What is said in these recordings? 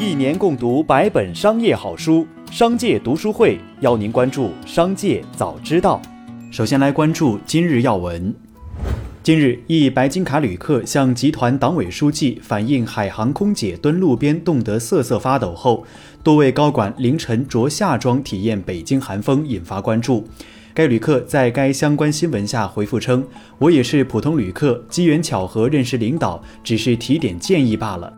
一年共读百本商业好书，商界读书会邀您关注商界早知道。首先来关注今日要闻。近日，一白金卡旅客向集团党委书记反映海航空姐蹲路边冻得瑟瑟发抖后，多位高管凌晨着夏装体验北京寒风，引发关注。该旅客在该相关新闻下回复称：“我也是普通旅客，机缘巧合认识领导，只是提点建议罢了。”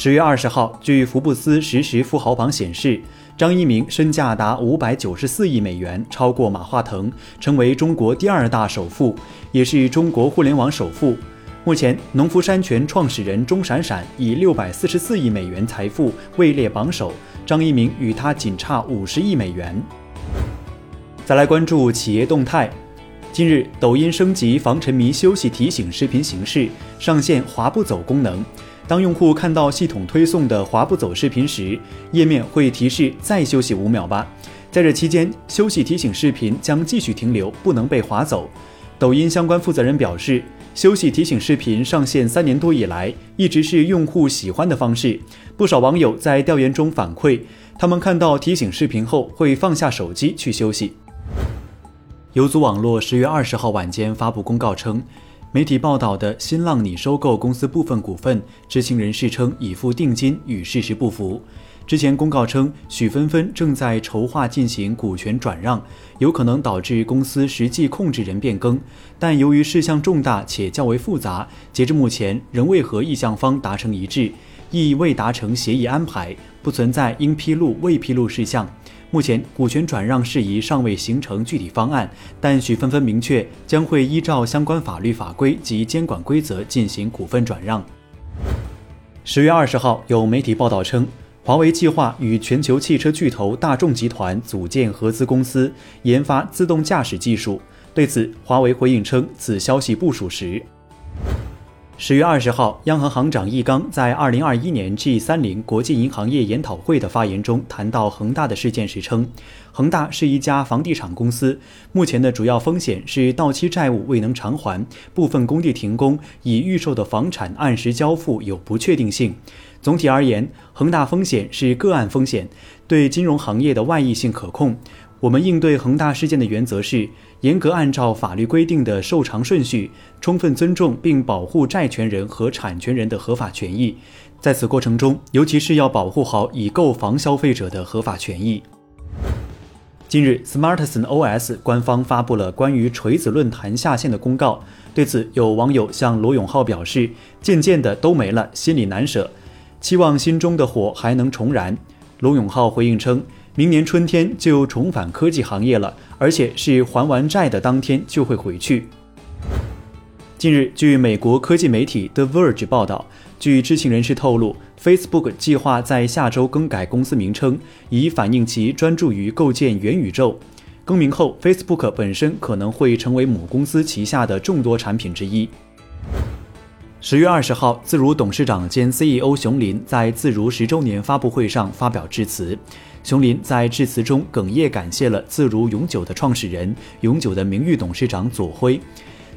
十月二十号，据福布斯实时富豪榜显示，张一鸣身价达五百九十四亿美元，超过马化腾，成为中国第二大首富，也是中国互联网首富。目前，农夫山泉创始人钟闪闪以六百四十四亿美元财富位列榜首，张一鸣与他仅差五十亿美元。再来关注企业动态。近日，抖音升级防沉迷休息提醒视频形式，上线“滑不走”功能。当用户看到系统推送的“滑不走”视频时，页面会提示“再休息五秒吧”。在这期间，休息提醒视频将继续停留，不能被划走。抖音相关负责人表示，休息提醒视频上线三年多以来，一直是用户喜欢的方式。不少网友在调研中反馈，他们看到提醒视频后会放下手机去休息。游族网络十月二十号晚间发布公告称，媒体报道的新浪拟收购公司部分股份，知情人士称已付定金，与事实不符。之前公告称，许纷纷正在筹划进行股权转让，有可能导致公司实际控制人变更，但由于事项重大且较为复杂，截至目前仍未和意向方达成一致，亦未达成协议安排，不存在应披露未披露事项。目前股权转让事宜尚未形成具体方案，但许纷纷明确将会依照相关法律法规及监管规则进行股份转让。十月二十号，有媒体报道称，华为计划与全球汽车巨头大众集团组建合资公司，研发自动驾驶技术。对此，华为回应称，此消息不属实。十月二十号，央行行长易纲在二零二一年 G 三零国际银行业研讨会的发言中谈到恒大的事件时称，恒大是一家房地产公司，目前的主要风险是到期债务未能偿还，部分工地停工，已预售的房产按时交付有不确定性。总体而言，恒大风险是个案风险，对金融行业的外溢性可控。我们应对恒大事件的原则是严格按照法律规定的受偿顺序，充分尊重并保护债权人和产权人的合法权益。在此过程中，尤其是要保护好已购房消费者的合法权益。近日，Smartisan OS 官方发布了关于锤子论坛下线的公告。对此，有网友向罗永浩表示：“渐渐的都没了，心里难舍，期望心中的火还能重燃。”罗永浩回应称。明年春天就重返科技行业了，而且是还完债的当天就会回去。近日，据美国科技媒体 The Verge 报道，据知情人士透露，Facebook 计划在下周更改公司名称，以反映其专注于构建元宇宙。更名后，Facebook 本身可能会成为母公司旗下的众多产品之一。十月二十号，自如董事长兼 CEO 熊林在自如十周年发布会上发表致辞。熊林在致辞中哽咽感谢了自如永久的创始人、永久的名誉董事长左晖。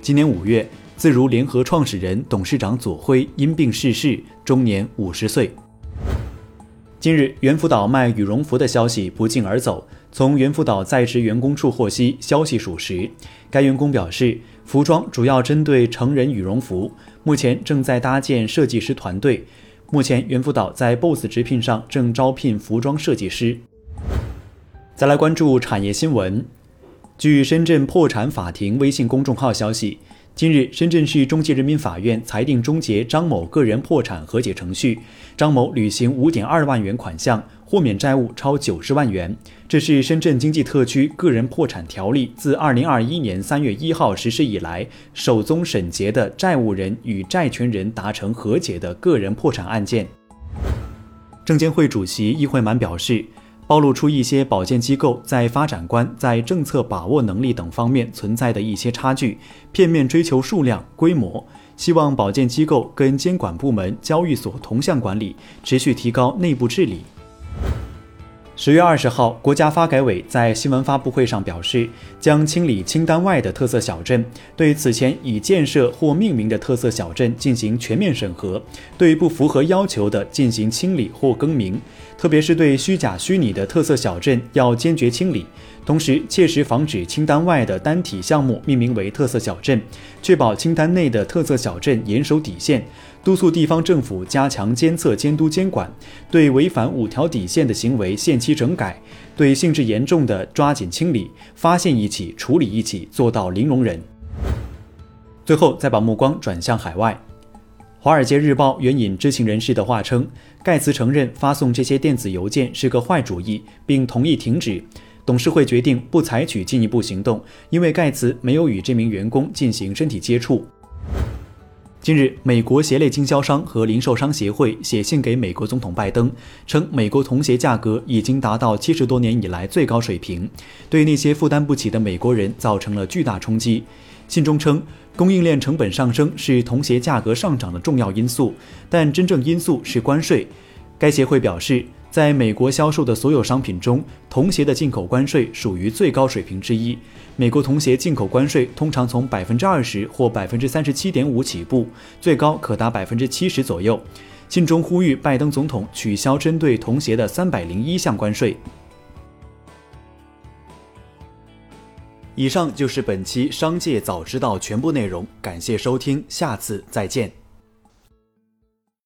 今年五月，自如联合创始人、董事长左晖因病逝世，终年五十岁。近日，猿辅导卖羽绒服的消息不胫而走。从猿辅导在职员工处获悉，消息属实。该员工表示，服装主要针对成人羽绒服，目前正在搭建设计师团队。目前，猿辅导在 BOSS 直聘上正招聘服装设计师。再来关注产业新闻。据深圳破产法庭微信公众号消息，近日，深圳市中级人民法院裁定终结张某个人破产和解程序，张某履行五点二万元款项，豁免债务超九十万元。这是深圳经济特区个人破产条例自二零二一年三月一号实施以来，首宗审结的债务人与债权人达成和解的个人破产案件。证监会主席易会满表示，暴露出一些保荐机构在发展观、在政策把握能力等方面存在的一些差距，片面追求数量、规模。希望保荐机构跟监管部门、交易所同向管理，持续提高内部治理。十月二十号，国家发改委在新闻发布会上表示，将清理清单外的特色小镇，对此前已建设或命名的特色小镇进行全面审核，对不符合要求的进行清理或更名，特别是对虚假虚拟的特色小镇要坚决清理。同时，切实防止清单外的单体项目命名为特色小镇，确保清单内的特色小镇严守底线。督促地方政府加强监测、监督、监管，对违反五条底线的行为限期整改，对性质严重的抓紧清理，发现一起处理一起，做到零容忍。最后，再把目光转向海外，《华尔街日报》援引知情人士的话称，盖茨承认发送这些电子邮件是个坏主意，并同意停止。董事会决定不采取进一步行动，因为盖茨没有与这名员工进行身体接触。近日，美国鞋类经销商和零售商协会写信给美国总统拜登，称美国童鞋价格已经达到七十多年以来最高水平，对那些负担不起的美国人造成了巨大冲击。信中称，供应链成本上升是童鞋价格上涨的重要因素，但真正因素是关税。该协会表示。在美国销售的所有商品中，童鞋的进口关税属于最高水平之一。美国童鞋进口关税通常从百分之二十或百分之三十七点五起步，最高可达百分之七十左右。信中呼吁拜登总统取消针对童鞋的三百零一项关税。以上就是本期《商界早知道》全部内容，感谢收听，下次再见。